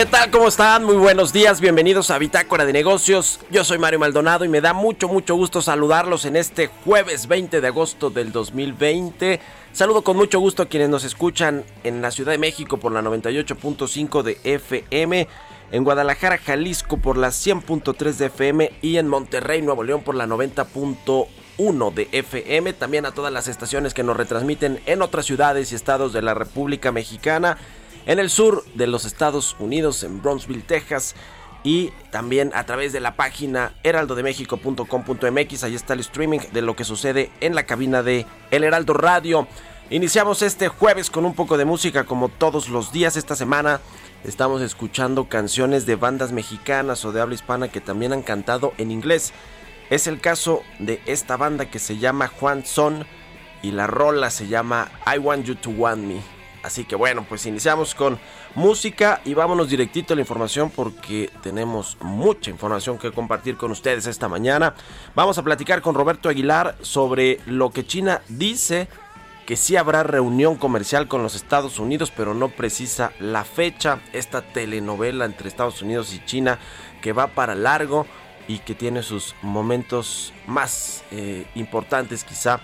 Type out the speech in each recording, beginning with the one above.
¿Qué tal? ¿Cómo están? Muy buenos días, bienvenidos a Bitácora de Negocios. Yo soy Mario Maldonado y me da mucho, mucho gusto saludarlos en este jueves 20 de agosto del 2020. Saludo con mucho gusto a quienes nos escuchan en la Ciudad de México por la 98.5 de FM, en Guadalajara, Jalisco por la 100.3 de FM y en Monterrey, Nuevo León por la 90.1 de FM. También a todas las estaciones que nos retransmiten en otras ciudades y estados de la República Mexicana en el sur de los Estados Unidos, en Brownsville, Texas. Y también a través de la página heraldodemexico.com.mx. Ahí está el streaming de lo que sucede en la cabina de El Heraldo Radio. Iniciamos este jueves con un poco de música como todos los días esta semana. Estamos escuchando canciones de bandas mexicanas o de habla hispana que también han cantado en inglés. Es el caso de esta banda que se llama Juan Son y la rola se llama I Want You to Want Me. Así que bueno, pues iniciamos con música y vámonos directito a la información porque tenemos mucha información que compartir con ustedes esta mañana. Vamos a platicar con Roberto Aguilar sobre lo que China dice que sí habrá reunión comercial con los Estados Unidos, pero no precisa la fecha. Esta telenovela entre Estados Unidos y China que va para largo y que tiene sus momentos más eh, importantes quizá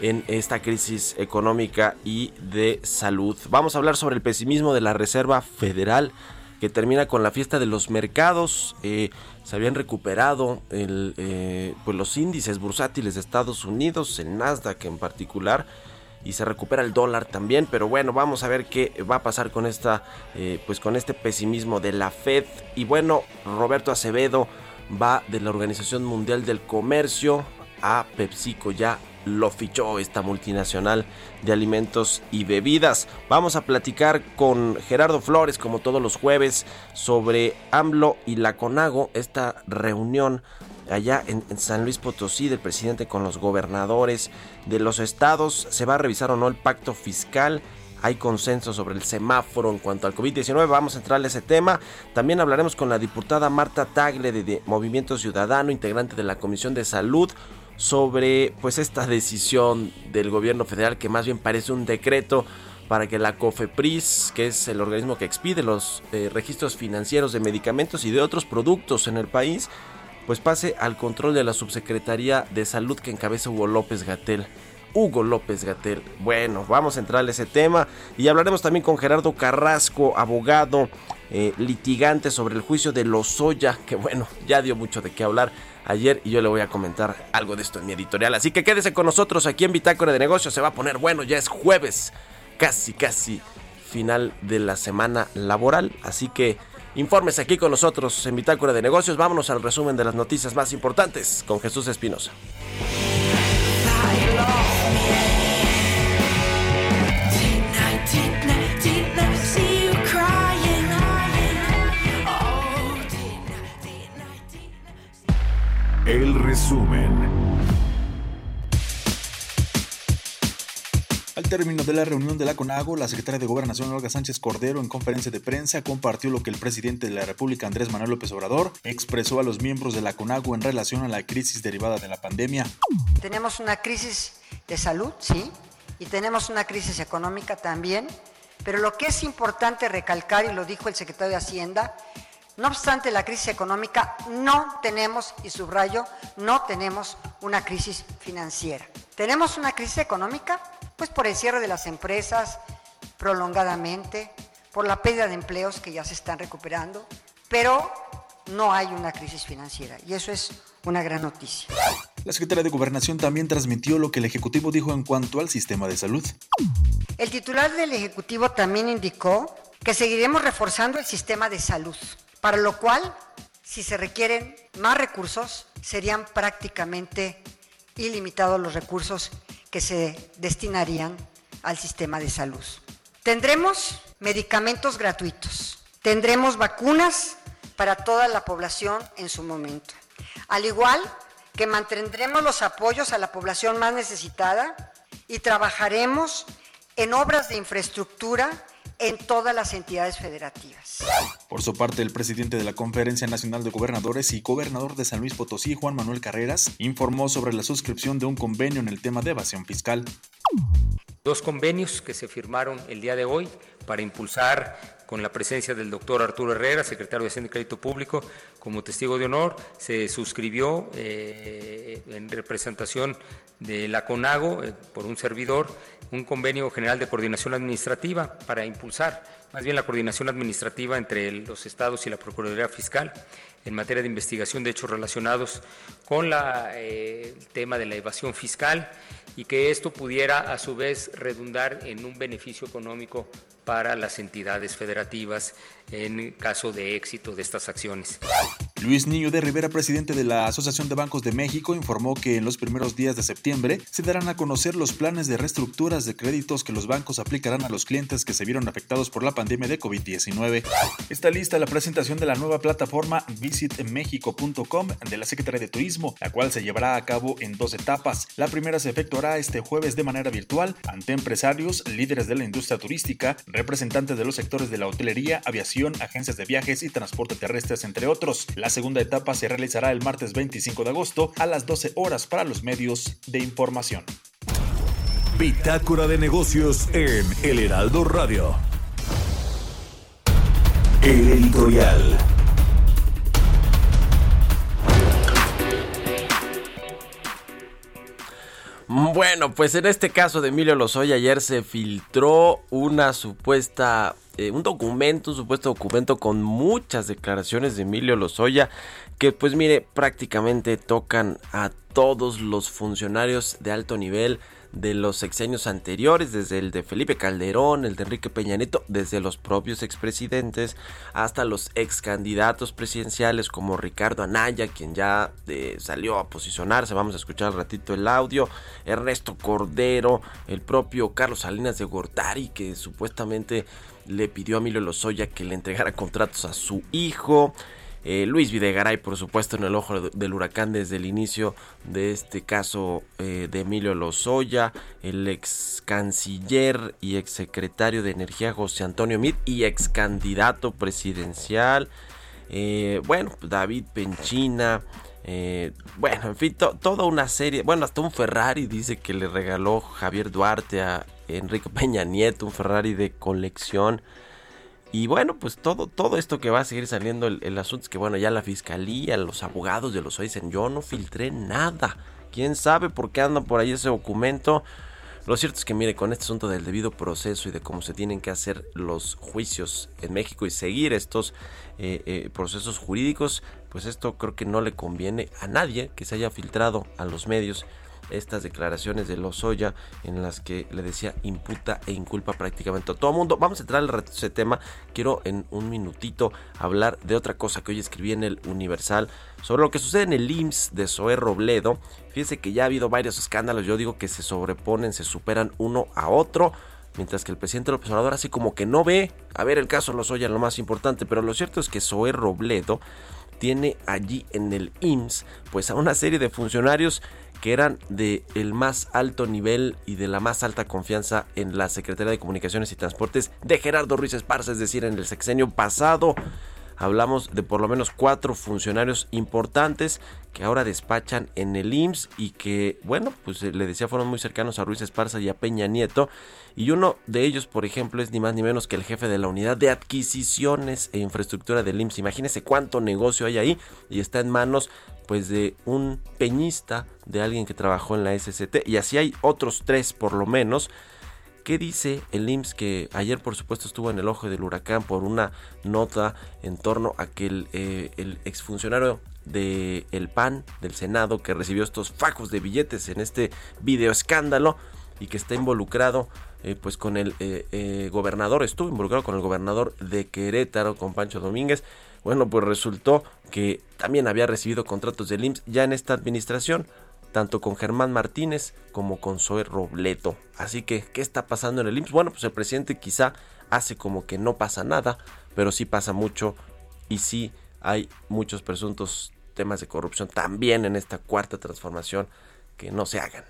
en esta crisis económica y de salud. Vamos a hablar sobre el pesimismo de la Reserva Federal que termina con la fiesta de los mercados. Eh, se habían recuperado eh, pues los índices bursátiles de Estados Unidos, el Nasdaq en particular, y se recupera el dólar también. Pero bueno, vamos a ver qué va a pasar con esta, eh, pues con este pesimismo de la Fed. Y bueno, Roberto Acevedo va de la Organización Mundial del Comercio a PepsiCo ya lo fichó esta multinacional de alimentos y bebidas. Vamos a platicar con Gerardo Flores, como todos los jueves, sobre AMLO y la CONAGO, esta reunión allá en, San Luis Potosí del presidente con los gobernadores de los estados. Se va a revisar o no el pacto fiscal. Hay consenso sobre el semáforo en cuanto al COVID-19. Vamos a entrar a ese tema. También hablaremos con la diputada Marta Tagle de Movimiento Ciudadano, integrante de la Comisión de Salud sobre pues esta decisión del gobierno federal que más bien parece un decreto para que la COFEPRIS, que es el organismo que expide los eh, registros financieros de medicamentos y de otros productos en el país, pues pase al control de la Subsecretaría de Salud que encabeza Hugo López Gatel. Hugo López Gatel. Bueno, vamos a entrar a ese tema y hablaremos también con Gerardo Carrasco, abogado, eh, litigante sobre el juicio de Lozoya, que bueno, ya dio mucho de qué hablar ayer y yo le voy a comentar algo de esto en mi editorial. Así que quédese con nosotros aquí en Bitácora de Negocios. Se va a poner bueno, ya es jueves, casi, casi final de la semana laboral. Así que infórmese aquí con nosotros en Bitácora de Negocios. Vámonos al resumen de las noticias más importantes con Jesús Espinosa. El resumen. Al término de la reunión de la CONAGO, la secretaria de Gobernación Olga Sánchez Cordero en conferencia de prensa compartió lo que el presidente de la República Andrés Manuel López Obrador expresó a los miembros de la CONAGO en relación a la crisis derivada de la pandemia. Tenemos una crisis de salud, sí, y tenemos una crisis económica también, pero lo que es importante recalcar, y lo dijo el secretario de Hacienda, no obstante la crisis económica, no tenemos, y subrayo, no tenemos una crisis financiera. ¿Tenemos una crisis económica? Pues por el cierre de las empresas prolongadamente, por la pérdida de empleos que ya se están recuperando, pero no hay una crisis financiera y eso es una gran noticia. La secretaria de Gobernación también transmitió lo que el Ejecutivo dijo en cuanto al sistema de salud. El titular del Ejecutivo también indicó que seguiremos reforzando el sistema de salud, para lo cual, si se requieren más recursos, serían prácticamente ilimitados los recursos que se destinarían al sistema de salud. Tendremos medicamentos gratuitos, tendremos vacunas para toda la población en su momento, al igual que mantendremos los apoyos a la población más necesitada y trabajaremos en obras de infraestructura en todas las entidades federativas. Por su parte, el presidente de la Conferencia Nacional de Gobernadores y gobernador de San Luis Potosí, Juan Manuel Carreras, informó sobre la suscripción de un convenio en el tema de evasión fiscal. Dos convenios que se firmaron el día de hoy para impulsar con la presencia del doctor Arturo Herrera, secretario de Hacienda y Crédito Público, como testigo de honor, se suscribió eh, en representación de la CONAGO eh, por un servidor un convenio general de coordinación administrativa para impulsar más bien la coordinación administrativa entre los estados y la Procuraduría Fiscal en materia de investigación de hechos relacionados con eh, el tema de la evasión fiscal y que esto pudiera a su vez redundar en un beneficio económico para las entidades federativas en caso de éxito de estas acciones. Luis Niño de Rivera, presidente de la Asociación de Bancos de México, informó que en los primeros días de septiembre se darán a conocer los planes de reestructuras de créditos que los bancos aplicarán a los clientes que se vieron afectados por la pandemia de COVID-19. Está lista la presentación de la nueva plataforma visitmexico.com de la Secretaría de Turismo, la cual se llevará a cabo en dos etapas. La primera se efectuará este jueves de manera virtual ante empresarios, líderes de la industria turística, representantes de los sectores de la hotelería, aviación, agencias de viajes y transporte terrestres, entre otros. La segunda etapa se realizará el martes 25 de agosto a las 12 horas para los medios de información. Bitácora de negocios en El Heraldo Radio. El editorial. Bueno, pues en este caso de Emilio Lozoya ayer se filtró una supuesta, eh, un documento, un supuesto documento con muchas declaraciones de Emilio Lozoya que pues mire prácticamente tocan a todos los funcionarios de alto nivel de los sexenios anteriores, desde el de Felipe Calderón, el de Enrique Peña Nieto, desde los propios expresidentes hasta los ex candidatos presidenciales como Ricardo Anaya, quien ya eh, salió a posicionarse, vamos a escuchar un ratito el audio, Ernesto Cordero, el propio Carlos Salinas de Gortari, que supuestamente le pidió a Emilio Lozoya que le entregara contratos a su hijo. Eh, Luis Videgaray, por supuesto, en el ojo del huracán desde el inicio de este caso eh, de Emilio Lozoya, el ex canciller y ex secretario de Energía José Antonio Mit y ex candidato presidencial. Eh, bueno, David Penchina. bueno, en fin, toda una serie. Bueno, hasta un Ferrari dice que le regaló Javier Duarte a Enrique Peña Nieto, un Ferrari de colección. Y bueno, pues todo, todo esto que va a seguir saliendo, el, asunto es que bueno, ya la fiscalía, los abogados de los dicen, yo no filtré nada. ¿Quién sabe por qué anda por ahí ese documento? Lo cierto es que mire, con este asunto del debido proceso y de cómo se tienen que hacer los juicios en México y seguir estos eh, eh, procesos jurídicos, pues esto creo que no le conviene a nadie que se haya filtrado a los medios estas declaraciones de Lozoya en las que le decía imputa e inculpa prácticamente a todo mundo. Vamos a entrar al ese tema. Quiero en un minutito hablar de otra cosa que hoy escribí en el Universal sobre lo que sucede en el IMSS de Zoé Robledo. Fíjese que ya ha habido varios escándalos, yo digo que se sobreponen, se superan uno a otro mientras que el presidente López Obrador así como que no ve, a ver el caso Lozoya lo más importante, pero lo cierto es que Zoé Robledo tiene allí en el IMSS pues a una serie de funcionarios que eran de el más alto nivel y de la más alta confianza en la Secretaría de Comunicaciones y Transportes de Gerardo Ruiz Esparza, es decir, en el sexenio pasado. Hablamos de por lo menos cuatro funcionarios importantes que ahora despachan en el IMSS y que, bueno, pues le decía, fueron muy cercanos a Ruiz Esparza y a Peña Nieto. Y uno de ellos, por ejemplo, es ni más ni menos que el jefe de la unidad de adquisiciones e infraestructura del IMSS. Imagínese cuánto negocio hay ahí y está en manos pues de un peñista, de alguien que trabajó en la SCT y así hay otros tres por lo menos ¿Qué dice el IMSS que ayer por supuesto estuvo en el ojo del huracán por una nota en torno a que el, eh, exfuncionario del el PAN del Senado que recibió estos fajos de billetes en este video escándalo y que está involucrado eh, pues con el eh, gobernador, estuvo involucrado con el gobernador de Querétaro, con Pancho Domínguez. Bueno, pues resultó que también había recibido contratos del IMSS ya en esta administración tanto con Germán Martínez como con Zoe Robleto. Así que, ¿qué está pasando en el IMSS? Bueno, pues el presidente quizá hace como que no pasa nada, pero sí pasa mucho y sí hay muchos presuntos temas de corrupción también en esta cuarta transformación que no se hagan.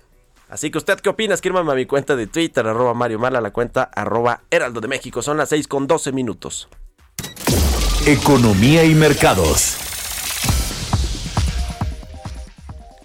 Así que usted qué opina? Escríbame a mi cuenta de Twitter, arroba Mario Mala, la cuenta arroba Heraldo de México. Son las 6 con 12 minutos. Economía y mercados.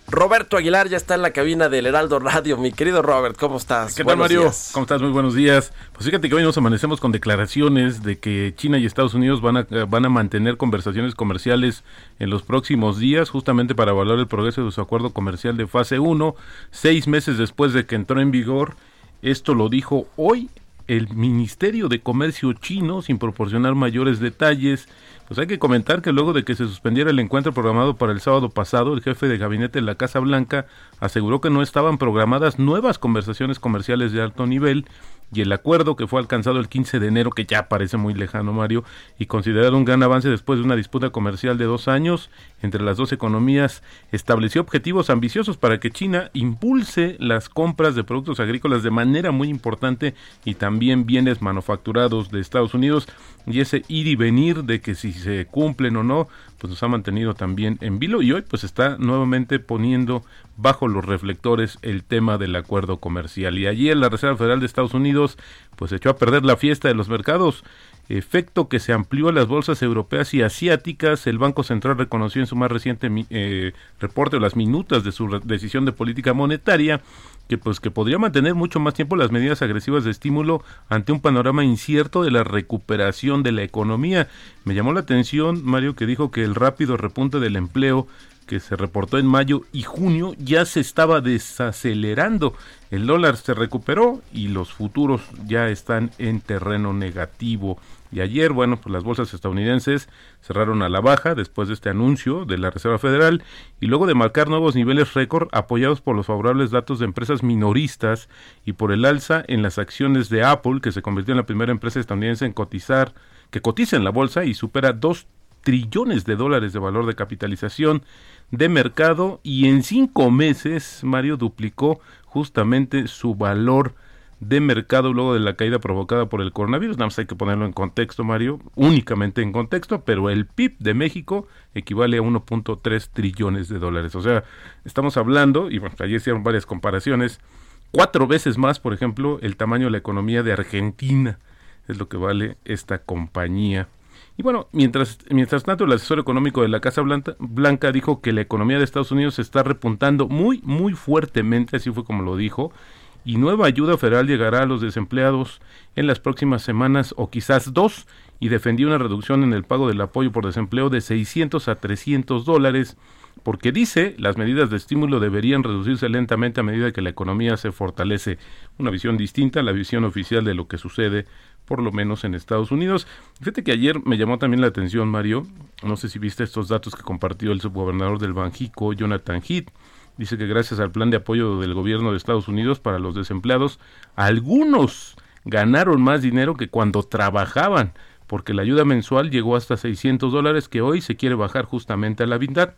Roberto Aguilar ya está en la cabina del Heraldo Radio. Mi querido Robert, ¿cómo estás? ¿Qué tal, Mario? ¿Cómo estás? Muy buenos días. Pues fíjate que hoy nos amanecemos con declaraciones de que China y Estados Unidos van a, van a mantener conversaciones comerciales en los próximos días, justamente para evaluar el progreso de su acuerdo comercial de fase 1, seis meses después de que entró en vigor. Esto lo dijo hoy el Ministerio de Comercio chino, sin proporcionar mayores detalles. Pues hay que comentar que luego de que se suspendiera el encuentro programado para el sábado pasado, el jefe de gabinete de la Casa Blanca aseguró que no estaban programadas nuevas conversaciones comerciales de alto nivel y el acuerdo que fue alcanzado el 15 de enero, que ya parece muy lejano, Mario, y considerado un gran avance después de una disputa comercial de dos años entre las dos economías, estableció objetivos ambiciosos para que China impulse las compras de productos agrícolas de manera muy importante y también bienes manufacturados de Estados Unidos. Y ese ir y venir de que si se cumplen o no, pues nos ha mantenido también en vilo y hoy pues está nuevamente poniendo bajo los reflectores el tema del acuerdo comercial. Y ayer la Reserva Federal de Estados Unidos pues echó a perder la fiesta de los mercados efecto que se amplió a las bolsas europeas y asiáticas. El Banco Central reconoció en su más reciente eh, reporte las minutas de su decisión de política monetaria que pues que podría mantener mucho más tiempo las medidas agresivas de estímulo ante un panorama incierto de la recuperación de la economía. Me llamó la atención Mario que dijo que el rápido repunte del empleo que se reportó en mayo y junio ya se estaba desacelerando. El dólar se recuperó y los futuros ya están en terreno negativo. Y ayer, bueno, pues las bolsas estadounidenses cerraron a la baja después de este anuncio de la Reserva Federal y luego de marcar nuevos niveles récord apoyados por los favorables datos de empresas minoristas y por el alza en las acciones de Apple, que se convirtió en la primera empresa estadounidense en cotizar, que cotiza en la bolsa y supera 2 trillones de dólares de valor de capitalización de mercado. Y en cinco meses Mario duplicó justamente su valor de mercado luego de la caída provocada por el coronavirus. Nada más hay que ponerlo en contexto, Mario, únicamente en contexto, pero el PIB de México equivale a 1.3 trillones de dólares. O sea, estamos hablando, y bueno, ayer hicieron varias comparaciones, cuatro veces más, por ejemplo, el tamaño de la economía de Argentina es lo que vale esta compañía. Y bueno, mientras, mientras tanto, el asesor económico de la Casa Blanca, Blanca dijo que la economía de Estados Unidos está repuntando muy, muy fuertemente, así fue como lo dijo, y nueva ayuda federal llegará a los desempleados en las próximas semanas o quizás dos, y defendió una reducción en el pago del apoyo por desempleo de 600 a 300 dólares, porque dice las medidas de estímulo deberían reducirse lentamente a medida que la economía se fortalece. Una visión distinta a la visión oficial de lo que sucede por lo menos en Estados Unidos. Fíjate que ayer me llamó también la atención, Mario, no sé si viste estos datos que compartió el subgobernador del Banjico, Jonathan Heath. Dice que gracias al plan de apoyo del gobierno de Estados Unidos para los desempleados, algunos ganaron más dinero que cuando trabajaban, porque la ayuda mensual llegó hasta 600 dólares que hoy se quiere bajar justamente a la mitad.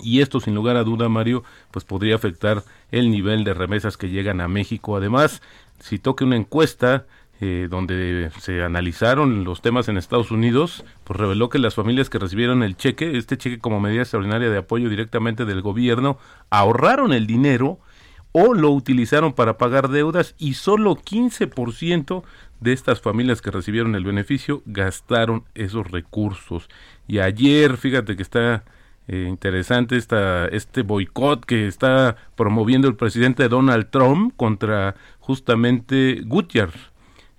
Y esto, sin lugar a duda, Mario, pues podría afectar el nivel de remesas que llegan a México. Además, si toque una encuesta eh, donde se analizaron los temas en Estados Unidos, pues reveló que las familias que recibieron el cheque, este cheque como medida extraordinaria de apoyo directamente del gobierno, ahorraron el dinero o lo utilizaron para pagar deudas y solo 15% de estas familias que recibieron el beneficio gastaron esos recursos. Y ayer, fíjate que está eh, interesante esta, este boicot que está promoviendo el presidente Donald Trump contra justamente Gutiérrez,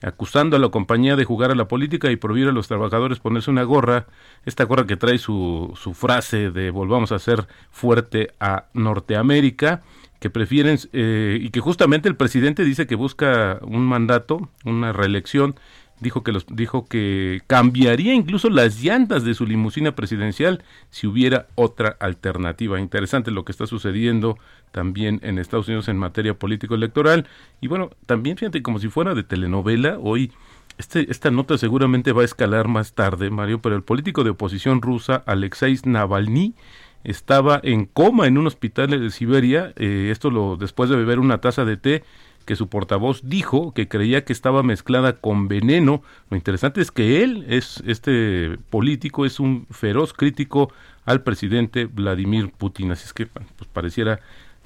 acusando a la compañía de jugar a la política y prohibir a los trabajadores ponerse una gorra, esta gorra que trae su, su frase de volvamos a ser fuerte a Norteamérica, que prefieren eh, y que justamente el presidente dice que busca un mandato, una reelección dijo que los dijo que cambiaría incluso las llantas de su limusina presidencial si hubiera otra alternativa. Interesante lo que está sucediendo también en Estados Unidos en materia político electoral y bueno, también fíjate como si fuera de telenovela hoy este, esta nota seguramente va a escalar más tarde, Mario, pero el político de oposición rusa, Alexei Navalny, estaba en coma en un hospital de Siberia, eh, esto lo después de beber una taza de té que su portavoz dijo que creía que estaba mezclada con veneno. Lo interesante es que él es este político es un feroz crítico al presidente Vladimir Putin, así es que pues pareciera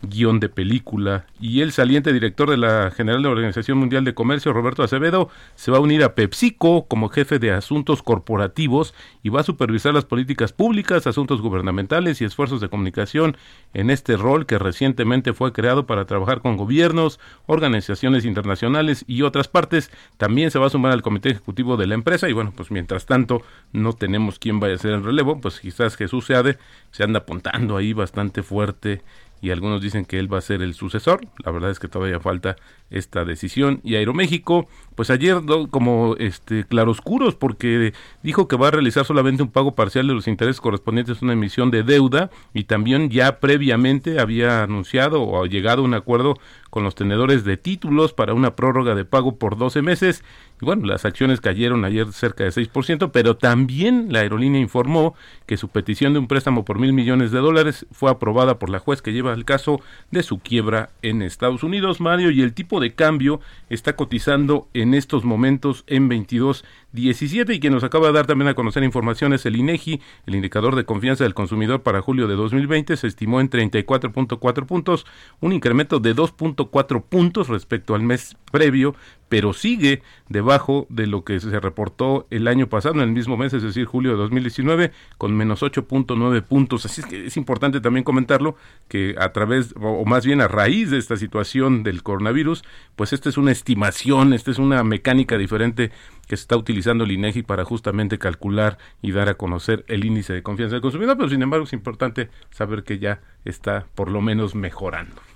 guion de película. Y el saliente director de la General de Organización Mundial de Comercio, Roberto Acevedo, se va a unir a PepsiCo como jefe de asuntos corporativos y va a supervisar las políticas públicas, asuntos gubernamentales y esfuerzos de comunicación en este rol que recientemente fue creado para trabajar con gobiernos, organizaciones internacionales y otras partes. También se va a sumar al comité ejecutivo de la empresa y bueno, pues mientras tanto no tenemos quién vaya a ser el relevo, pues quizás Jesús Seade se anda apuntando ahí bastante fuerte y algunos dicen que él va a ser el sucesor. La verdad es que todavía falta esta decisión. Y Aeroméxico, pues ayer como este claroscuros porque dijo que va a realizar solamente un pago parcial de los intereses correspondientes a una emisión de deuda y también ya previamente había anunciado o llegado a un acuerdo con los tenedores de títulos para una prórroga de pago por 12 meses. Y bueno, las acciones cayeron ayer cerca de 6%, pero también la aerolínea informó que su petición de un préstamo por mil millones de dólares fue aprobada por la juez que lleva el caso de su quiebra en Estados Unidos, Mario, y el tipo de cambio está cotizando en estos momentos en 22.17 y quien nos acaba de dar también a conocer información es el INEGI, el indicador de confianza del consumidor para julio de 2020 se estimó en 34.4 puntos, un incremento de 2.4 puntos respecto al mes previo, pero sigue debajo de lo que se reportó el año pasado, en el mismo mes, es decir, julio de 2019, con menos 8.9 puntos. Así es que es importante también comentarlo, que a través, o más bien a raíz de esta situación del coronavirus, pues esta es una estimación, esta es una mecánica diferente que se está utilizando el INEGI para justamente calcular y dar a conocer el índice de confianza del consumidor, pero sin embargo es importante saber que ya está por lo menos mejorando.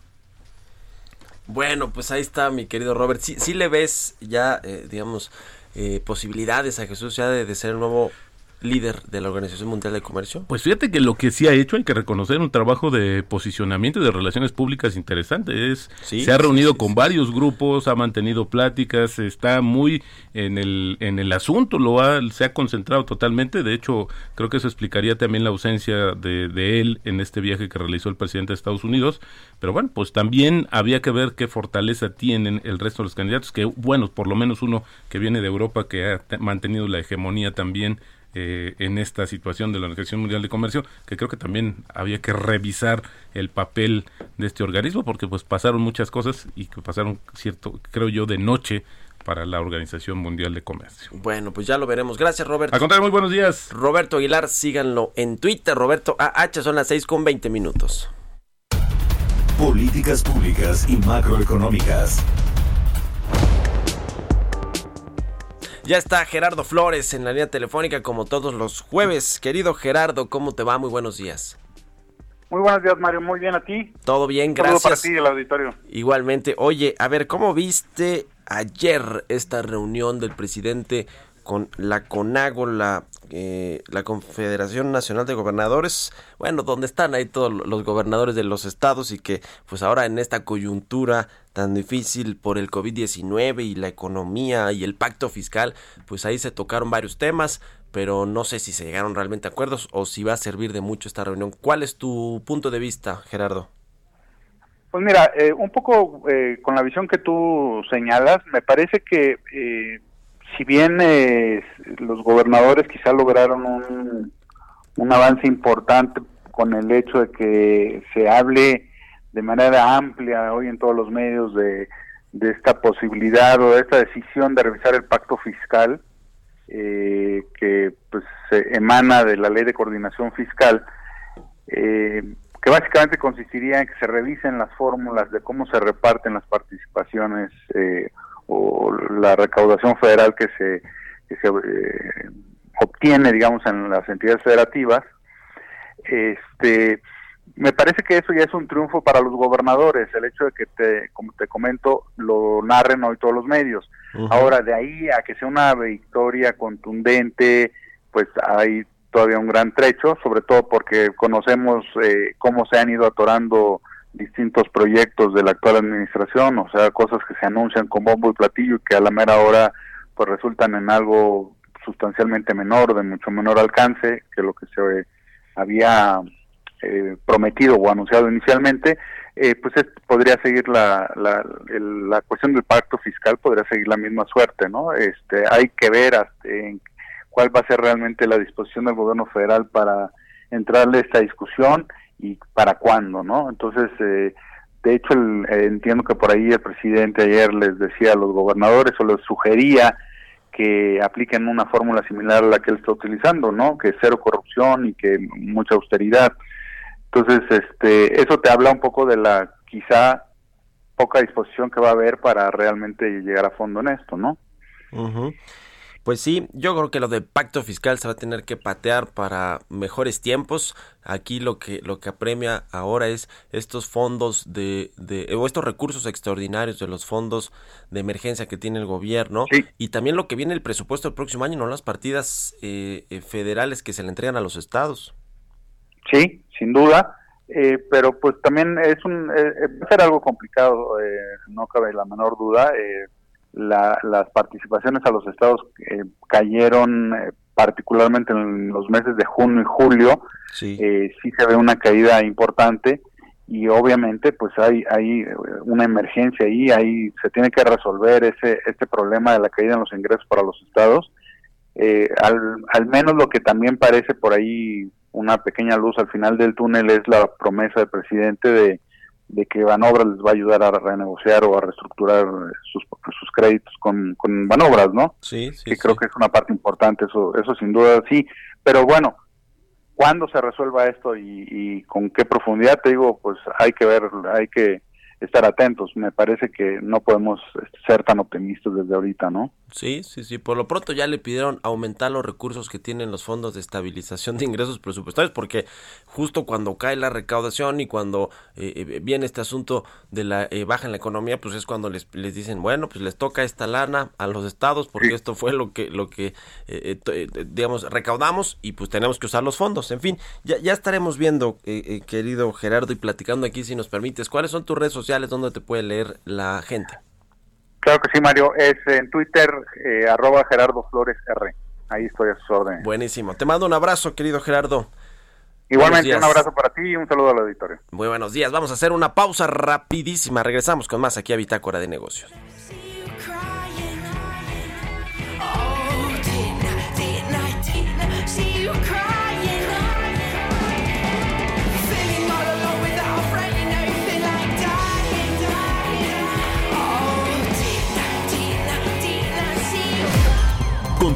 Bueno, pues ahí está mi querido Robert. Sí, sí le ves ya, eh, digamos, eh, posibilidades a Jesús ya de, de ser el nuevo líder de la Organización Mundial de Comercio? Pues fíjate que lo que sí ha hecho, hay que reconocer un trabajo de posicionamiento y de relaciones públicas interesante. Es, se ha reunido con varios grupos, ha mantenido pláticas, está muy en el, en el asunto, lo ha, se ha concentrado totalmente. De hecho, creo que eso explicaría también la ausencia de, de él en este viaje que realizó el presidente de Estados Unidos. Pero bueno, pues también había que ver qué fortaleza tienen el resto de los candidatos, que bueno, por lo menos uno que viene de Europa, que ha mantenido la hegemonía también eh, en esta situación de la Organización Mundial de Comercio, que creo que también había que revisar el papel de este organismo, porque pues pasaron muchas cosas y que pasaron cierto, creo yo, de noche para la Organización Mundial de Comercio. Bueno, pues ya lo veremos. Gracias, Roberto. A contar, muy buenos días. Roberto Aguilar, síganlo en Twitter. Roberto AH, son las 6 con 20 minutos. Políticas públicas y macroeconómicas. Ya está Gerardo Flores en la línea telefónica como todos los jueves. Querido Gerardo, ¿cómo te va? Muy buenos días. Muy buenos días, Mario. Muy bien a ti. Todo bien, gracias. Todo para ti, el auditorio. Igualmente. Oye, a ver, ¿cómo viste ayer esta reunión del presidente con la CONAGO, la, eh, la Confederación Nacional de Gobernadores, bueno, donde están ahí todos los gobernadores de los estados y que pues ahora en esta coyuntura tan difícil por el COVID-19 y la economía y el pacto fiscal, pues ahí se tocaron varios temas, pero no sé si se llegaron realmente a acuerdos o si va a servir de mucho esta reunión. ¿Cuál es tu punto de vista, Gerardo? Pues mira, eh, un poco eh, con la visión que tú señalas, me parece que eh, si bien los gobernadores quizá lograron un, avance importante con el hecho de que se hable de manera amplia hoy en todos los medios de, de esta posibilidad o de esta decisión de revisar el pacto fiscal que pues emana de la ley de coordinación fiscal eh, que básicamente consistiría en que se revisen las fórmulas de cómo se reparten las participaciones eh, o la recaudación federal que se, que se eh, obtiene, digamos, en las entidades federativas. Este, me parece que eso ya es un triunfo para los gobernadores, el hecho de que, te, como te comento, lo narren hoy todos los medios. Ahora, de ahí a que sea una victoria contundente, pues hay todavía un gran trecho, sobre todo porque conocemos eh, cómo se han ido atorando distintos proyectos de la actual administración, o sea, cosas que se anuncian con bombo y platillo y que a la mera hora pues resultan en algo sustancialmente menor, de mucho menor alcance que lo que se había eh, prometido o anunciado inicialmente, eh, pues podría seguir la, la, la cuestión del pacto fiscal, podría seguir la misma suerte, ¿no? Este, hay que ver hasta en cuál va a ser realmente la disposición del gobierno federal para entrarle a esta discusión y para cuándo, ¿no? Entonces, eh, de hecho, eh, entiendo que por ahí el presidente ayer les decía a los gobernadores o les sugería que apliquen una fórmula similar a la que él está utilizando, ¿no? Que cero corrupción y que mucha austeridad. Entonces, este, eso te habla un poco de la quizá poca disposición que va a haber para realmente llegar a fondo en esto, ¿no? Pues sí, yo creo que lo del pacto fiscal se va a tener que patear para mejores tiempos. Aquí lo que lo que apremia ahora es estos fondos de, de o estos recursos extraordinarios de los fondos de emergencia que tiene el gobierno y también lo que viene el presupuesto del próximo año, no las partidas eh, eh, federales que se le entregan a los estados. Sí, sin duda. Eh, pero pues también es un va a ser algo complicado, no cabe la menor duda. Eh, las participaciones a los estados eh, cayeron eh, particularmente en los meses de junio y julio, sí. Eh, sí se ve una caída importante y obviamente pues hay hay una emergencia ahí, ahí se tiene que resolver ese este problema de la caída en los ingresos para los estados. al, al menos lo que también parece por ahí una pequeña luz al final del túnel es la promesa del presidente de de que Banobras les va a ayudar a renegociar o a reestructurar sus, sus créditos con, con Banobras, ¿no? Sí, sí. Que creo que es una parte importante, eso, eso sin duda sí. Pero bueno, ¿cuándo se resuelva esto y, y con qué profundidad? Te digo, pues hay que ver, hay que estar atentos. Me parece que no podemos este, ser tan optimistas desde ahorita, ¿no? Sí, sí, sí. Por lo pronto ya le pidieron aumentar los recursos que tienen los fondos de estabilización de ingresos presupuestarios, porque justo cuando cae la recaudación y cuando eh, eh, viene este asunto de la eh, baja en la economía, pues es cuando les, les dicen, bueno, pues les toca esta lana a los estados, porque esto fue lo que, lo que digamos, recaudamos y pues tenemos que usar los fondos. En fin, ya, ya estaremos viendo, querido Gerardo, y platicando aquí, si nos permites, cuáles son tus redes sociales donde te puede leer la gente. Claro que sí, Mario. Es en Twitter, eh, arroba Gerardo Flores R. Ahí estoy a sus órdenes. Buenísimo. Te mando un abrazo, querido Gerardo. Igualmente, un abrazo para ti y un saludo al auditorio. Muy buenos días. Vamos a hacer una pausa rapidísima. Regresamos con más aquí a Bitácora de Negocios.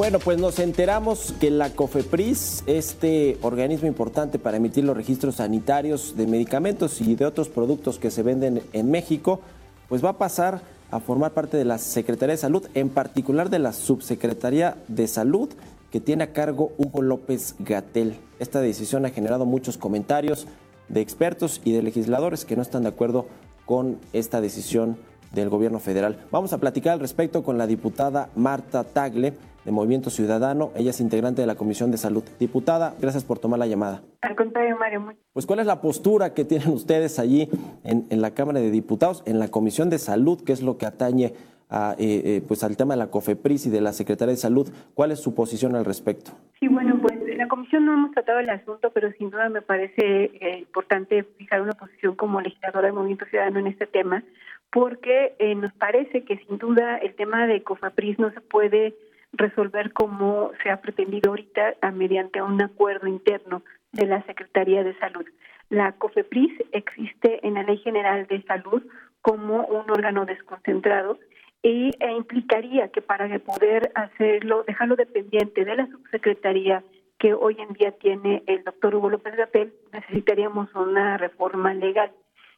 Bueno, pues nos enteramos que la COFEPRIS, este organismo importante para emitir los registros sanitarios de medicamentos y de otros productos que se venden en México, pues va a pasar a formar parte de la Secretaría de Salud, en particular de la Subsecretaría de Salud, que tiene a cargo Hugo López Gatel. Esta decisión ha generado muchos comentarios de expertos y de legisladores que no están de acuerdo con esta decisión del gobierno federal. Vamos a platicar al respecto con la diputada Marta Tagle de Movimiento Ciudadano. Ella es integrante de la Comisión de Salud. Diputada, gracias por tomar la llamada. Al contrario, Mario. Pues, ¿cuál es la postura que tienen ustedes allí en, en la Cámara de Diputados, en la Comisión de Salud, que es lo que atañe a, eh, eh, pues al tema de la COFEPRIS y de la Secretaría de Salud. ¿Cuál es su posición al respecto? Sí, bueno, pues la comisión no hemos tratado el asunto, pero sin duda me parece eh, importante fijar una posición como legisladora del Movimiento Ciudadano en este tema, porque nos parece que sin duda el tema de COFEPRIS no se puede resolver como se ha pretendido ahorita mediante un acuerdo interno de la Secretaría de Salud. La COFEPRIS existe en la Ley General de Salud como un órgano desconcentrado y, e implicaría que para poder hacerlo, dejarlo dependiente de la subsecretaría que hoy en día tiene el doctor Hugo López Gatel, necesitaríamos una reforma legal.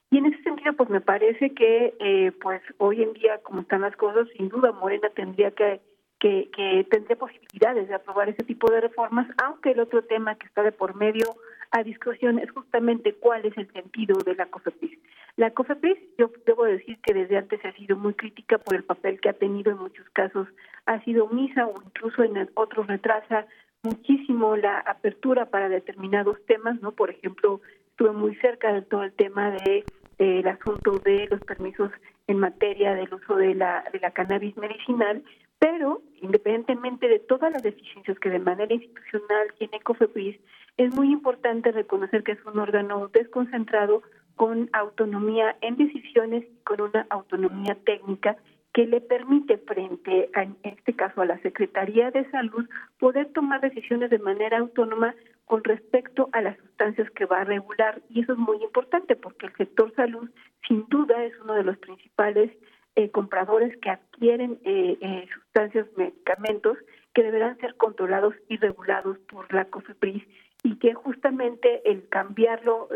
Y en ese sentido, pues me parece que, eh, pues hoy en día, como están las cosas, sin duda Morena tendría que, que, tendría posibilidades de aprobar ese tipo de reformas, aunque el otro tema que está de por medio a discusión es justamente cuál es el sentido de la COFEPRIS. La COFEPRIS, yo debo decir que desde antes ha sido muy crítica por el papel que ha tenido en muchos casos, ha sido omisa o incluso en otros retrasa muchísimo la apertura para determinados temas, ¿no? Por ejemplo, estuve muy cerca de todo el tema de el asunto de los permisos en materia del uso de la de la cannabis medicinal, pero independientemente de todas las deficiencias que de manera institucional tiene COFEPRIS, es muy importante reconocer que es un órgano desconcentrado con autonomía en decisiones y con una autonomía técnica que le permite frente a, en este caso a la Secretaría de Salud poder tomar decisiones de manera autónoma con respecto a las sustancias que va a regular. Y eso es muy importante porque el sector salud sin duda es uno de los principales eh, compradores que adquieren eh, eh, sustancias medicamentos que deberán ser controlados y regulados por la COFEPRIS y que justamente el cambiarlo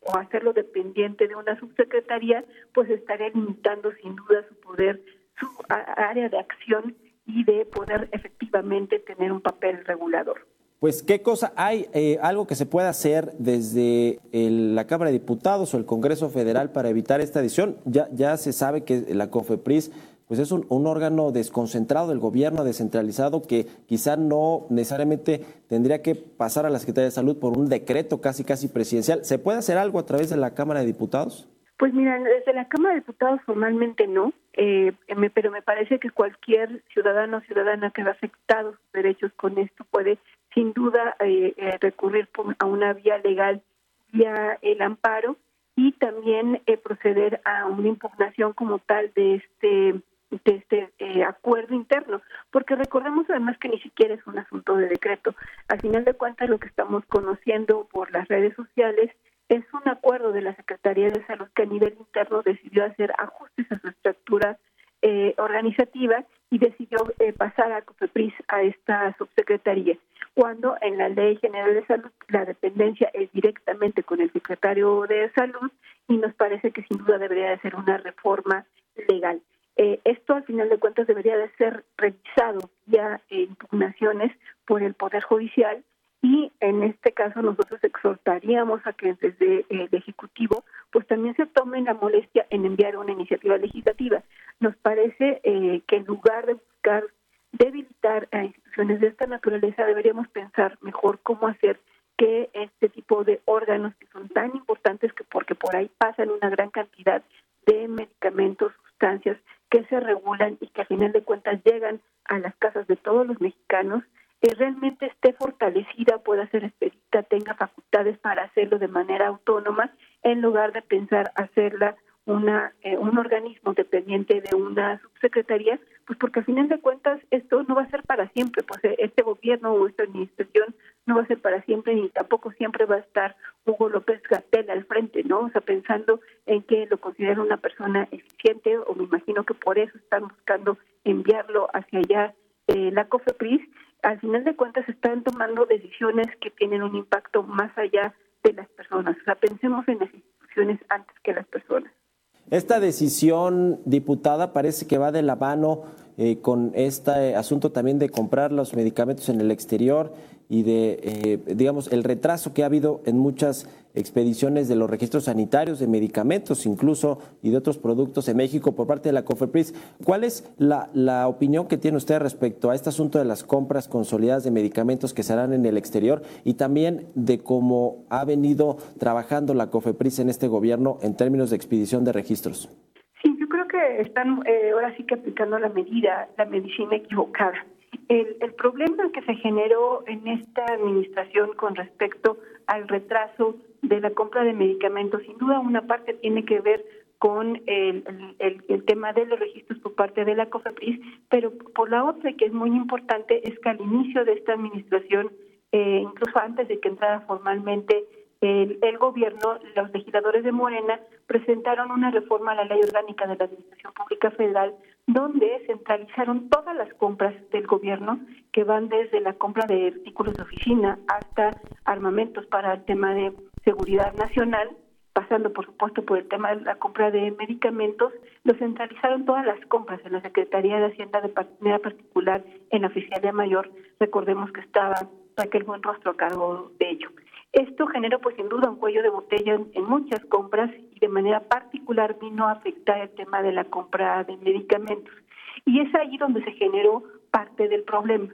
o hacerlo dependiente de una subsecretaría, pues estaría limitando sin duda su poder, su área de acción y de poder efectivamente tener un papel regulador. Pues, ¿qué cosa hay? Eh, ¿Algo que se pueda hacer desde la Cámara de Diputados o el Congreso Federal para evitar esta adición? Ya, ya se sabe que la COFEPRIS pues es un, órgano desconcentrado del gobierno, descentralizado, que quizá no necesariamente tendría que pasar a la Secretaría de Salud por un decreto casi casi presidencial. ¿Se puede hacer algo a través de la Cámara de Diputados? Pues mira, desde la Cámara de Diputados formalmente no, eh, pero me parece que cualquier ciudadano o ciudadana que ha afectado sus derechos con esto puede sin duda eh, eh, recurrir a una vía legal, vía el amparo y también proceder a una impugnación como tal de este de este eh, acuerdo interno, porque recordemos además que ni siquiera es un asunto de decreto. Al final de cuentas, lo que estamos conociendo por las redes sociales es un acuerdo de la Secretaría de Salud que a nivel interno decidió hacer ajustes a su estructura eh, organizativa y decidió eh, pasar a COFEPRIS a esta subsecretaría, cuando en la Ley General de Salud la dependencia es directamente con el secretario de Salud y nos parece que sin duda debería de ser una reforma legal. Eh, esto al final de cuentas debería de ser revisado ya en impugnaciones por el Poder Judicial y en este caso nosotros exhortaríamos a que desde el Ejecutivo pues también se tome la molestia en enviar una iniciativa legislativa. Nos parece eh, que en lugar de buscar debilitar a instituciones de esta naturaleza deberíamos pensar mejor cómo hacer que este tipo de órganos que son tan importantes que porque por ahí pasan una gran cantidad de medicamentos, sustancias que se regulan y que a final de cuentas llegan a las casas de todos los mexicanos, que realmente esté fortalecida, pueda ser expedita, tenga facultades para hacerlo de manera autónoma, en lugar de pensar hacerla una, eh, un organismo dependiente de una subsecretaría, pues porque al final de cuentas esto no va a ser para siempre, pues eh, este gobierno o esta administración no va a ser para siempre ni tampoco siempre va a estar Hugo López Gatel al frente, ¿no? O sea, pensando en que lo considera una persona eficiente o me imagino que por eso están buscando enviarlo hacia allá eh, la COFEPRIS, al final de cuentas están tomando decisiones que tienen un impacto más allá de las personas. O sea, pensemos en las instituciones antes que las personas. Esta decisión, diputada, parece que va de la mano eh, con este asunto también de comprar los medicamentos en el exterior y de, eh, digamos, el retraso que ha habido en muchas expediciones de los registros sanitarios, de medicamentos incluso y de otros productos en México por parte de la COFEPRIS. ¿Cuál es la, opinión que tiene usted respecto a este asunto de las compras consolidadas de medicamentos que se harán en el exterior y también de cómo ha venido trabajando la COFEPRIS en este gobierno en términos de expedición de registros? Sí, yo creo que están eh, ahora sí que aplicando la medida, la medicina equivocada. El, el, problema que se generó en esta administración con respecto al retraso de la compra de medicamentos, sin duda una parte tiene que ver con el, el, tema de los registros por parte de la COFEPRIS, pero por la otra, que es muy importante, es que al inicio de esta administración, eh, incluso antes de que entrara formalmente el, gobierno, los legisladores de Morena presentaron una reforma a la ley orgánica de la Administración Pública Federal donde centralizaron todas las compras del gobierno que van desde la compra de artículos de oficina hasta armamentos para el tema de seguridad nacional, pasando por supuesto por el tema de la compra de medicamentos, lo centralizaron todas las compras en la Secretaría de Hacienda de manera particular en la Oficialía Mayor. Recordemos que estaba Raquel Buenrostro a cargo de ello. Esto generó pues sin duda un cuello de botella en, en, muchas compras de manera particular vino a afectar el tema de la compra de medicamentos. Y es ahí donde se generó parte del problema.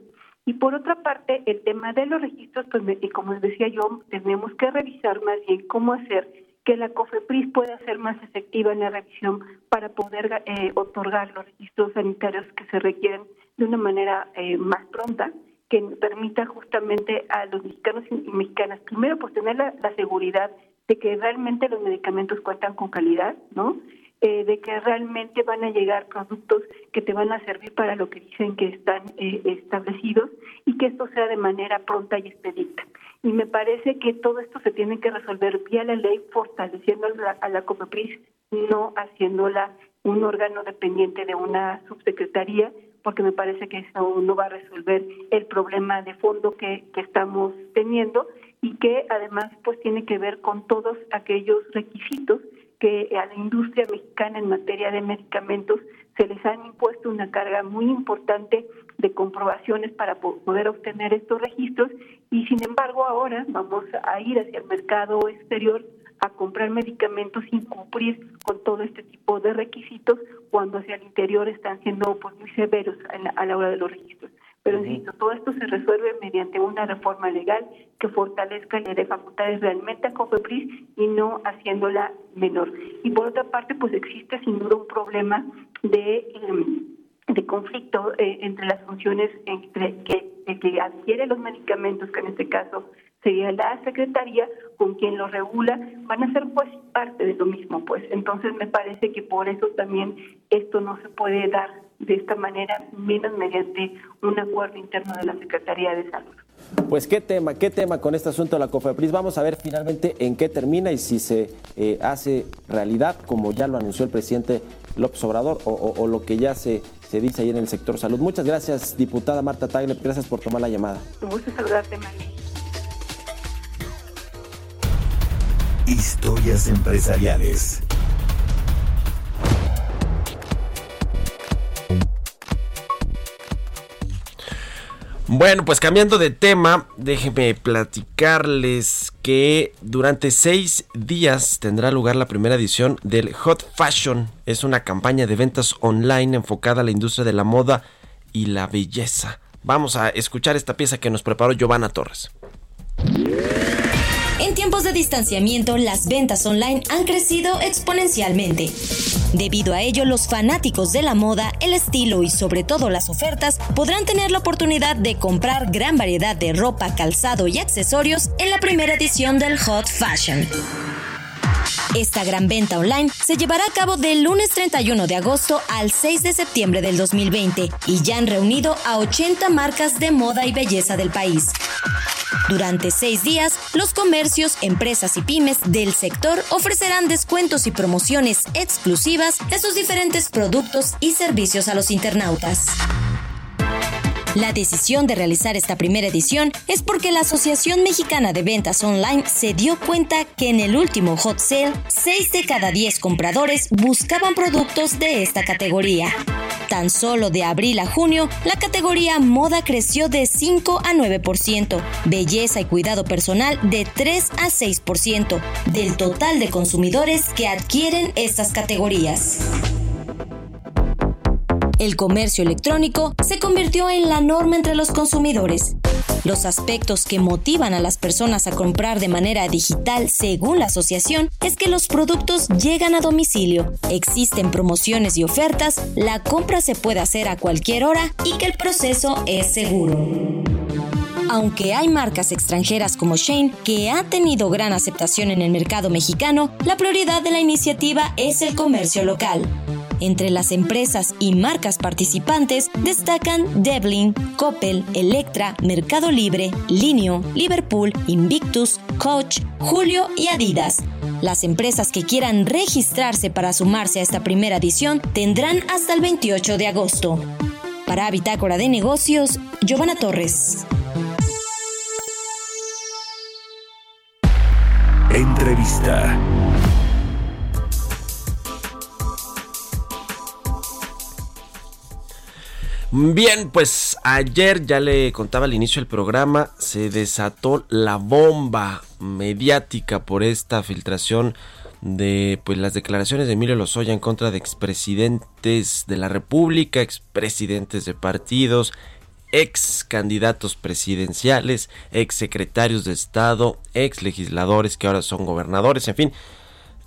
Y por otra parte, el tema de los registros, pues como les decía yo, tenemos que revisar más bien cómo hacer que la COFEPRIS pueda ser más efectiva en la revisión para poder eh, otorgar los registros sanitarios que se requieren de una manera eh, más pronta que permita justamente a los mexicanos y mexicanas, primero, pues tener la seguridad de que realmente los medicamentos cuentan con calidad, ¿no? Eh, de que realmente van a llegar productos que te van a servir para lo que dicen que están eh, establecidos y que esto sea de manera pronta y expedita. Y me parece que todo esto se tiene que resolver vía la ley, fortaleciendo a la, COPEPRIS, no haciéndola un órgano dependiente de una subsecretaría porque me parece que eso no va a resolver el problema de fondo que estamos teniendo y que además pues tiene que ver con todos aquellos requisitos que a la industria mexicana en materia de medicamentos se les han impuesto una carga muy importante de comprobaciones para poder obtener estos registros y sin embargo ahora vamos a ir hacia el mercado exterior a comprar medicamentos sin cumplir con todo este tipo de requisitos cuando hacia el interior están siendo pues, muy severos a la, hora de los registros. Pero insisto, todo esto se resuelve mediante una reforma legal que fortalezca y dé facultades realmente a COFEPRIS y no haciéndola menor. Y por otra parte, pues existe sin duda un problema de, eh, de conflicto eh, entre las funciones entre que, que adquiere los medicamentos, que en este caso sería la secretaría con quien lo regula, van a ser pues parte de lo mismo, pues. Entonces me parece que por eso también esto no se puede dar de esta manera, menos mediante un acuerdo interno de la Secretaría de Salud. Pues qué tema, qué tema con este asunto de la COFEPRIS. Vamos a ver finalmente en qué termina y si se eh, hace realidad, como ya lo anunció el presidente López Obrador, o, o, o, lo que ya se, se dice ahí en el sector salud. Muchas gracias, diputada Marta Tagle. Gracias por tomar la llamada. Un gusto saludarte, María. Historias empresariales. Bueno, pues cambiando de tema, déjenme platicarles que durante seis días tendrá lugar la primera edición del Hot Fashion. Es una campaña de ventas online enfocada a la industria de la moda y la belleza. Vamos a escuchar esta pieza que nos preparó Giovanna Torres. En tiempos de distanciamiento, las ventas online han crecido exponencialmente. Debido a ello, los fanáticos de la moda, el estilo y sobre todo las ofertas podrán tener la oportunidad de comprar gran variedad de ropa, calzado y accesorios en la primera edición del Hot Fashion. Esta gran venta online se llevará a cabo del lunes 31 de agosto al 6 de septiembre del 2020 y ya han reunido a 80 marcas de moda y belleza del país. Durante seis días, los comercios, empresas y pymes del sector ofrecerán descuentos y promociones exclusivas de sus diferentes productos y servicios a los internautas. La decisión de realizar esta primera edición es porque la Asociación Mexicana de Ventas Online se dio cuenta que en el último hot sale, 6 de cada 10 compradores buscaban productos de esta categoría. Tan solo de abril a junio, la categoría moda creció de 5 a 9%, belleza y cuidado personal de 3 a 6% del total de consumidores que adquieren estas categorías. El comercio electrónico se convirtió en la norma entre los consumidores. Los aspectos que motivan a las personas a comprar de manera digital, según la asociación, es que los productos llegan a domicilio, existen promociones y ofertas, la compra se puede hacer a cualquier hora y que el proceso es seguro. Aunque hay marcas extranjeras como Shane que ha tenido gran aceptación en el mercado mexicano, la prioridad de la iniciativa es el comercio local. Entre las empresas y marcas participantes destacan Devlin, Coppel, Electra, Mercado Libre, Linio, Liverpool, Invictus, Coach, Julio y Adidas. Las empresas que quieran registrarse para sumarse a esta primera edición tendrán hasta el 28 de agosto. Para Bitácora de Negocios, Giovanna Torres. Entrevista. Bien, pues ayer ya le contaba al inicio del programa, se desató la bomba mediática por esta filtración de pues las declaraciones de Emilio Lozoya en contra de expresidentes de la República, expresidentes de partidos, ex candidatos presidenciales, ex secretarios de Estado, ex legisladores que ahora son gobernadores, en fin.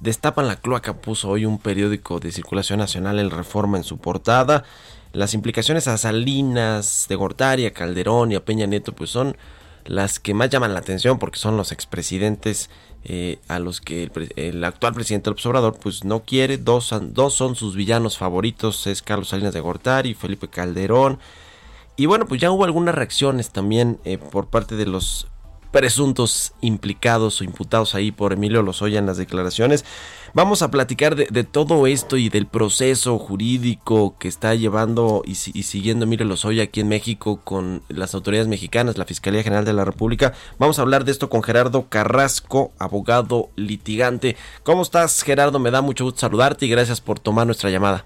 Destapan la cloaca, puso hoy un periódico de circulación nacional el Reforma en su portada las implicaciones a Salinas, de Gortari, a Calderón y a Peña Nieto, pues son las que más llaman la atención porque son los expresidentes eh, a los que el, actual presidente López Obrador pues no quiere. Dos, dos son sus villanos favoritos, es Carlos Salinas de Gortari y Felipe Calderón. Y bueno, pues ya hubo algunas reacciones también eh, por parte de los presuntos implicados o imputados ahí por Emilio Lozoya en las declaraciones. Vamos a platicar de, todo esto y del proceso jurídico que está llevando y, siguiendo Emilio Lozoya aquí en México con las autoridades mexicanas, la Fiscalía General de la República. Vamos a hablar de esto con Gerardo Carrasco, abogado litigante. ¿Cómo estás, Gerardo? Me da mucho gusto saludarte y gracias por tomar nuestra llamada.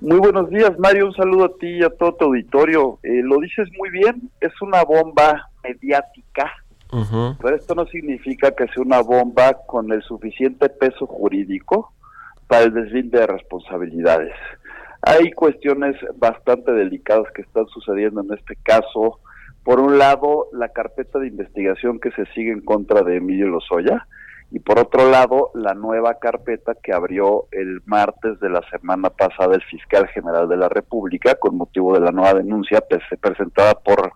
Muy buenos días, Mario. Un saludo a ti y a todo tu auditorio. Eh, lo dices muy bien, es una bomba mediática, pero esto no significa que sea una bomba con el suficiente peso jurídico para el deslinde de responsabilidades. Hay cuestiones bastante delicadas que están sucediendo en este caso. Por un lado, la carpeta de investigación que se sigue en contra de Emilio Lozoya, y por otro lado la nueva carpeta que abrió el martes de la semana pasada el fiscal general de la República con motivo de la nueva denuncia presentada por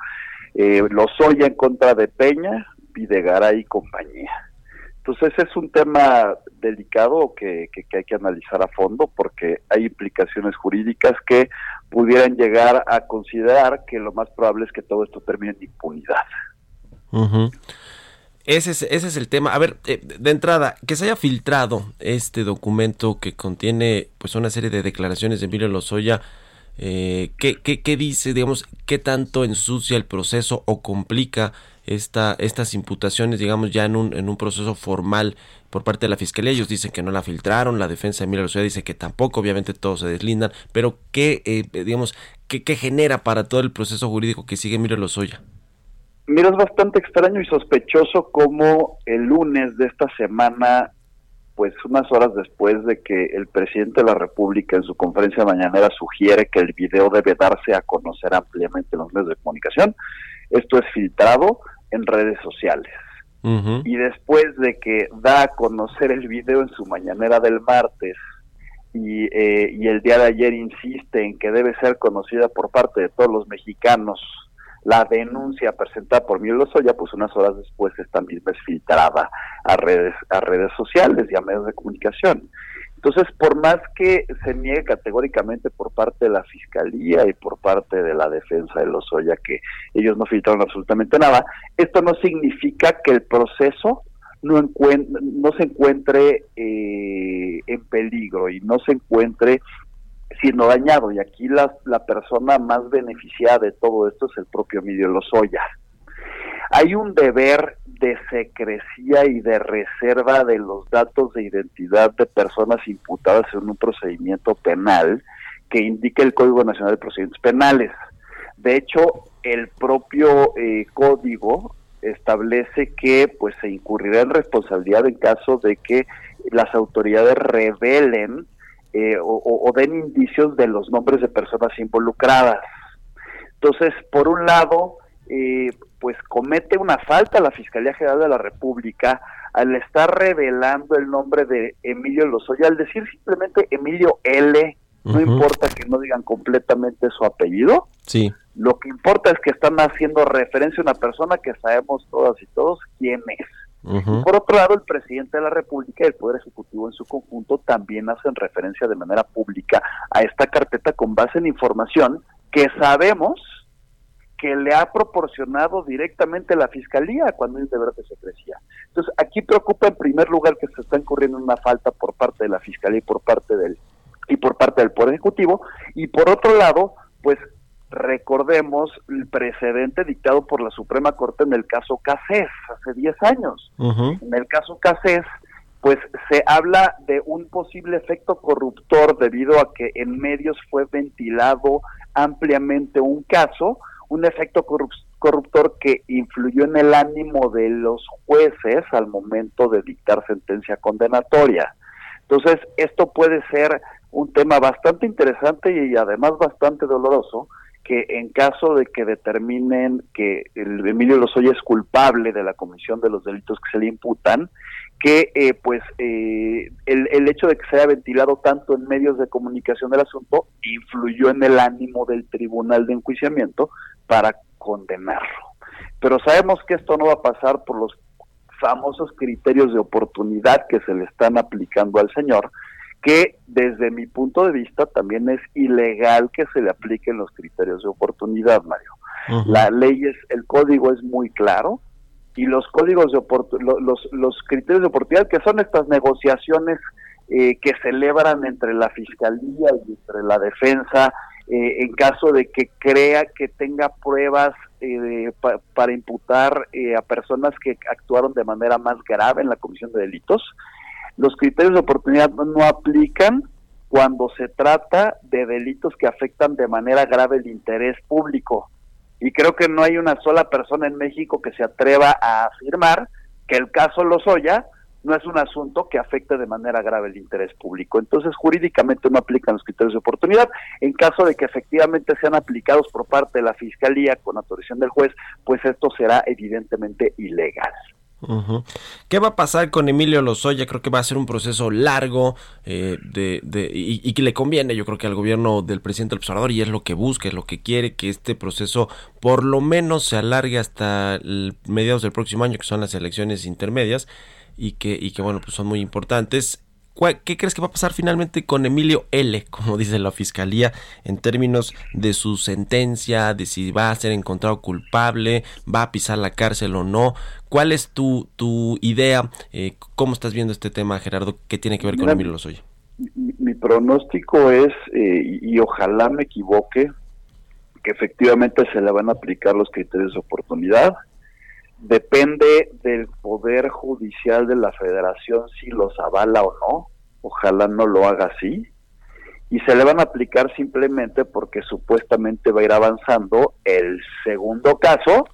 eh, Lozoya en contra de Peña, Videgaray y compañía. Entonces es un tema delicado que, que, hay que analizar a fondo porque hay implicaciones jurídicas que pudieran llegar a considerar que lo más probable es que todo esto termine en impunidad. Ese es, ese es el tema. A ver, eh, de entrada, que se haya filtrado este documento que contiene pues una serie de declaraciones de Emilio Lozoya, eh, ¿qué, qué, dice, digamos, qué tanto ensucia el proceso o complica esta, estas imputaciones, digamos, ya en un, en un proceso formal por parte de la Fiscalía? Ellos dicen que no la filtraron, la defensa de Emilio Lozoya dice que tampoco, obviamente todos se deslindan, pero ¿qué, eh, digamos, qué, qué genera para todo el proceso jurídico que sigue Emilio Lozoya? Mira, es bastante extraño y sospechoso como el lunes de esta semana, pues unas horas después de que el presidente de la República en su conferencia mañanera sugiere que el video debe darse a conocer ampliamente en los medios de comunicación, esto es filtrado en redes sociales. Y después de que da a conocer el video en su mañanera del martes, y, eh, y el día de ayer insiste en que debe ser conocida por parte de todos los mexicanos la denuncia presentada por Miguel Lozoya, pues unas horas después esta misma es filtrada a redes, a redes sociales y a medios de comunicación. Entonces, por más que se niegue categóricamente por parte de la Fiscalía y por parte de la defensa de Lozoya que ellos no filtraron absolutamente nada, esto no significa que el proceso no, no se encuentre eh, en peligro y no se encuentre siendo dañado y aquí la, la persona más beneficiada de todo esto es el propio Emilio Lozoya. Hay un deber de secrecía y de reserva de los datos de identidad de personas imputadas en un procedimiento penal que indica el Código Nacional de Procedimientos Penales. De hecho, el propio eh, código establece que pues se incurrirá en responsabilidad en caso de que las autoridades revelen eh, o, den indicios de los nombres de personas involucradas. Entonces, por un lado, eh, pues comete una falta la Fiscalía General de la República al estar revelando el nombre de Emilio Lozoya, al decir simplemente Emilio L, no importa que no digan completamente su apellido. Sí. Lo que importa es que están haciendo referencia a una persona que sabemos todas y todos quién es. Por otro lado, el presidente de la República y el Poder Ejecutivo en su conjunto también hacen referencia de manera pública a esta carpeta con base en información que sabemos que le ha proporcionado directamente la Fiscalía cuando un deber de secrecía. Entonces, aquí preocupa en primer lugar que se está incurriendo una falta por parte de la Fiscalía y por parte del y por parte del Poder Ejecutivo, y por otro lado, pues recordemos el precedente dictado por la Suprema Corte en el caso Casés, hace 10 años. En el caso Casés, pues se habla de un posible efecto corruptor debido a que en medios fue ventilado ampliamente un caso, un efecto corruptor que influyó en el ánimo de los jueces al momento de dictar sentencia condenatoria. Entonces, esto puede ser un tema bastante interesante y además bastante doloroso, que en caso de que determinen que Emilio Lozoya es culpable de la comisión de los delitos que se le imputan, que eh, pues eh, el, el, hecho de que se haya ventilado tanto en medios de comunicación del asunto influyó en el ánimo del tribunal de enjuiciamiento para condenarlo. Pero sabemos que esto no va a pasar por los famosos criterios de oportunidad que se le están aplicando al señor, que desde mi punto de vista también es ilegal que se le apliquen los criterios de oportunidad, Mario. La ley es, el código es muy claro y los códigos de los, los criterios de oportunidad que son estas negociaciones eh, que celebran entre la fiscalía y entre la defensa eh, en caso de que crea que tenga pruebas eh, para imputar a personas que actuaron de manera más grave en la comisión de delitos los criterios de oportunidad no aplican cuando se trata de delitos que afectan de manera grave el interés público. Y creo que no hay una sola persona en México que se atreva a afirmar que el caso Lozoya no es un asunto que afecte de manera grave el interés público. Entonces, jurídicamente no aplican los criterios de oportunidad. En caso de que efectivamente sean aplicados por parte de la Fiscalía con autorización del juez, pues esto será evidentemente ilegal. ¿Qué va a pasar con Emilio Lozoya? Creo que va a ser un proceso largo eh, de, y, que le conviene, yo creo que al gobierno del presidente observador y es lo que busca, es lo que quiere, que este proceso por lo menos se alargue hasta mediados del próximo año, que son las elecciones intermedias y que, y que bueno, pues son muy importantes. ¿Qué crees que va a pasar finalmente con Emilio L., como dice la fiscalía, en términos de su sentencia, de si va a ser encontrado culpable, va a pisar la cárcel o no? ¿Cuál es tu, tu idea? Eh, ¿Cómo estás viendo este tema, Gerardo? ¿Qué tiene que ver con Emilio Lozoya? Mi, mi pronóstico es, eh, y ojalá me equivoque, que efectivamente se le van a aplicar los criterios de oportunidad Depende del Poder Judicial de la Federación si los avala o no. Ojalá no lo haga así. Y se le van a aplicar simplemente porque supuestamente va a ir avanzando el segundo caso,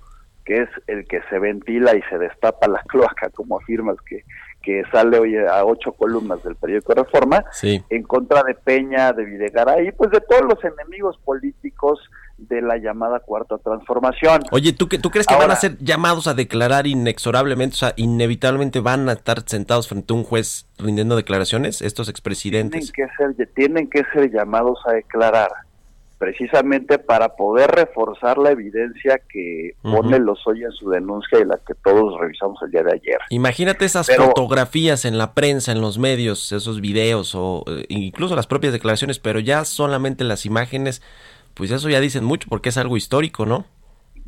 que es el que se ventila y se destapa la cloaca, como afirmas que, que sale hoy a ocho columnas del periódico Reforma, en contra de Peña, de Videgaray, pues de todos los enemigos políticos de la llamada cuarta transformación. Oye, ¿tú, ¿tú crees que van a ser llamados a declarar inexorablemente, o sea, inevitablemente van a estar sentados frente a un juez rindiendo declaraciones, estos expresidentes? Tienen que ser, tienen que ser llamados a declarar, precisamente para poder reforzar la evidencia que pone los hoy en su denuncia y la que todos revisamos el día de ayer. Imagínate esas fotografías en la prensa, en los medios, esos videos o eh, incluso las propias declaraciones, pero ya solamente las imágenes pues eso ya dicen mucho porque es algo histórico, ¿no?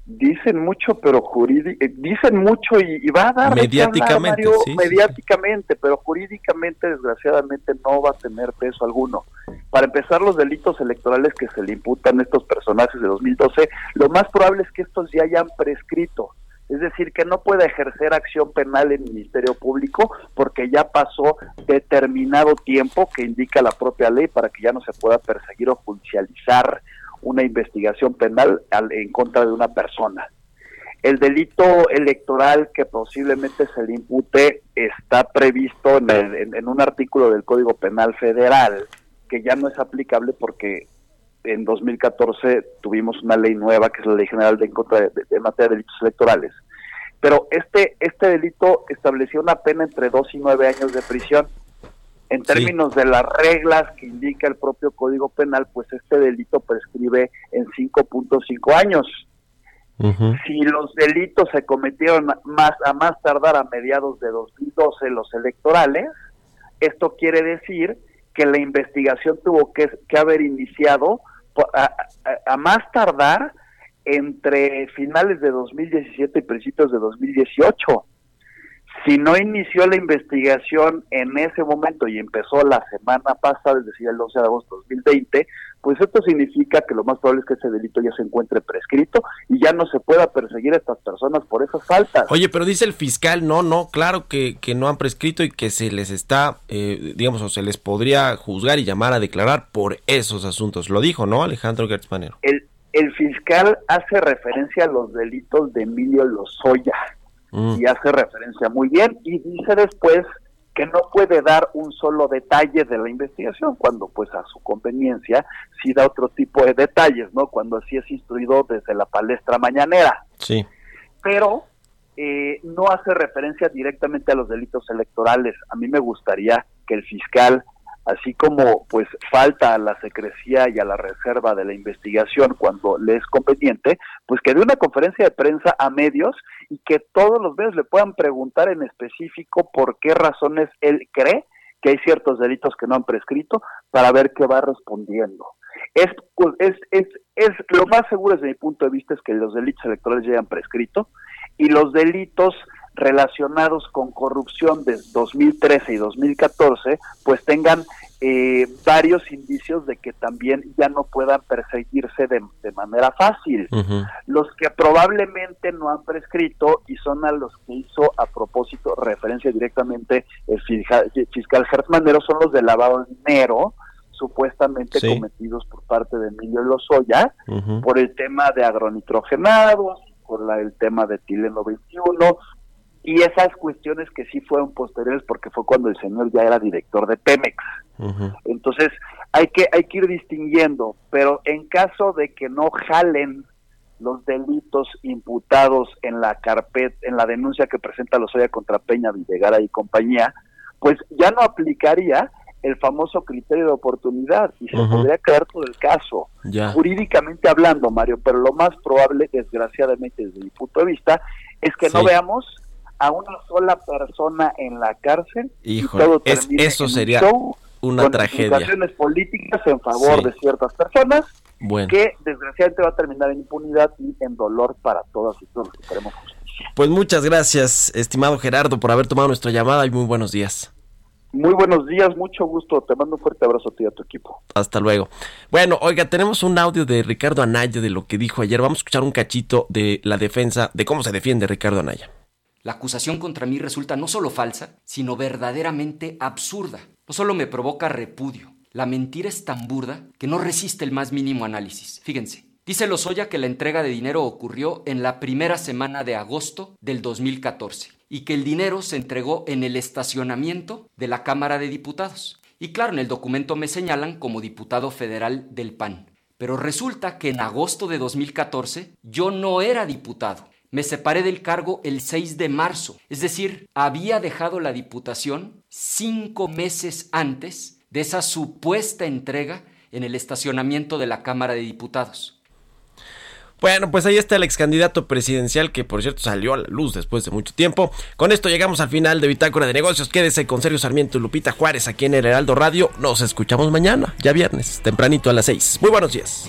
dicen mucho, pero jurídicamente, eh, dicen mucho y, va a dar mediáticamente, mediáticamente, pero jurídicamente, desgraciadamente, no va a tener peso alguno. Para empezar, los delitos electorales que se le imputan a estos personajes de 2012, lo más probable es que estos ya hayan prescrito. Es decir, que no pueda ejercer acción penal en el Ministerio Público porque ya pasó determinado tiempo que indica la propia ley para que ya no se pueda perseguir o judicializar una investigación penal en contra de una persona. El delito electoral que posiblemente se le impute está previsto en, un artículo del Código Penal Federal que ya no es aplicable porque en 2014 tuvimos una ley nueva que es la Ley General de, contra de, materia de delitos electorales. Pero este, este delito estableció una pena entre dos y nueve años de prisión en términos de las reglas que indica el propio Código Penal, pues este delito prescribe en 5.5 años. Si los delitos se cometieron más a más tardar a mediados de 2012 los electorales, esto quiere decir que la investigación tuvo que, haber iniciado a, más tardar entre finales de 2017 y principios de 2018. Si no inició la investigación en ese momento y empezó la semana pasada, es decir, el 11 de agosto de 2020, pues esto significa que lo más probable es que ese delito ya se encuentre prescrito y ya no se pueda perseguir a estas personas por esas faltas. Oye, pero dice el fiscal, no, no, claro que, que no han prescrito y que se les está, eh, digamos, o se les podría juzgar y llamar a declarar por esos asuntos. Lo dijo, ¿no, Alejandro Gertz El, el fiscal hace referencia a los delitos de Emilio Lozoya Mm. y hace referencia muy bien y dice después que no puede dar un solo detalle de la investigación cuando pues a su conveniencia sí da otro tipo de detalles, ¿no? Cuando así es instruido desde la palestra mañanera. Sí. Pero eh, no hace referencia directamente a los delitos electorales. A mí me gustaría que el fiscal así como pues falta a la secrecía y a la reserva de la investigación cuando le es conveniente, pues que dé una conferencia de prensa a medios y que todos los medios le puedan preguntar en específico por qué razones él cree que hay ciertos delitos que no han prescrito para ver qué va respondiendo. Es, pues, es, es, es lo más seguro desde mi punto de vista es que los delitos electorales ya hayan prescrito y los delitos relacionados con corrupción de 2013 y 2014, pues tengan eh, varios indicios de que también ya no puedan perseguirse de, manera fácil. Los que probablemente no han prescrito y son a los que hizo a propósito referencia directamente el fiscal, fiscal son los de lavado de dinero, supuestamente cometidos por parte de Emilio Lozoya, por el tema de agronitrogenados, por la, el tema de Tileno 21, y esas cuestiones que sí fueron posteriores porque fue cuando el señor ya era director de Pemex. Entonces, hay que hay que ir distinguiendo, pero en caso de que no jalen los delitos imputados en la carpeta, en la denuncia que presenta Lozoya contra Peña Villegara y compañía, pues ya no aplicaría el famoso criterio de oportunidad y se podría crear todo el caso. Jurídicamente hablando, Mario, pero lo más probable, desgraciadamente desde mi punto de vista, es que no veamos a una sola persona en la cárcel y todo eso sería una tragedia. políticas en favor de ciertas personas que desgraciadamente va a terminar en impunidad y en dolor para todas y todos los que queremos Pues muchas gracias, estimado Gerardo, por haber tomado nuestra llamada y muy buenos días. Muy buenos días, mucho gusto. Te mando un fuerte abrazo a ti y a tu equipo. Hasta luego. Bueno, oiga, tenemos un audio de Ricardo Anaya de lo que dijo ayer. Vamos a escuchar un cachito de la defensa, de cómo se defiende Ricardo Anaya. La acusación contra mí resulta no solo falsa, sino verdaderamente absurda. No solo me provoca repudio, la mentira es tan burda que no resiste el más mínimo análisis. Fíjense, dice Lozoya que la entrega de dinero ocurrió en la primera semana de agosto del 2014 y que el dinero se entregó en el estacionamiento de la Cámara de Diputados. Y claro, en el documento me señalan como diputado federal del PAN. Pero resulta que en agosto de 2014 yo no era diputado me separé del cargo el 6 de marzo, es decir, había dejado la diputación cinco meses antes de esa supuesta entrega en el estacionamiento de la Cámara de Diputados. Bueno, pues ahí está el ex candidato presidencial que por cierto salió a la luz después de mucho tiempo. Con esto llegamos al final de Bitácora de Negocios. Quédese con Sergio Sarmiento y Lupita Juárez aquí en el Heraldo Radio. Nos escuchamos mañana, ya viernes, tempranito a las 6. Muy buenos días.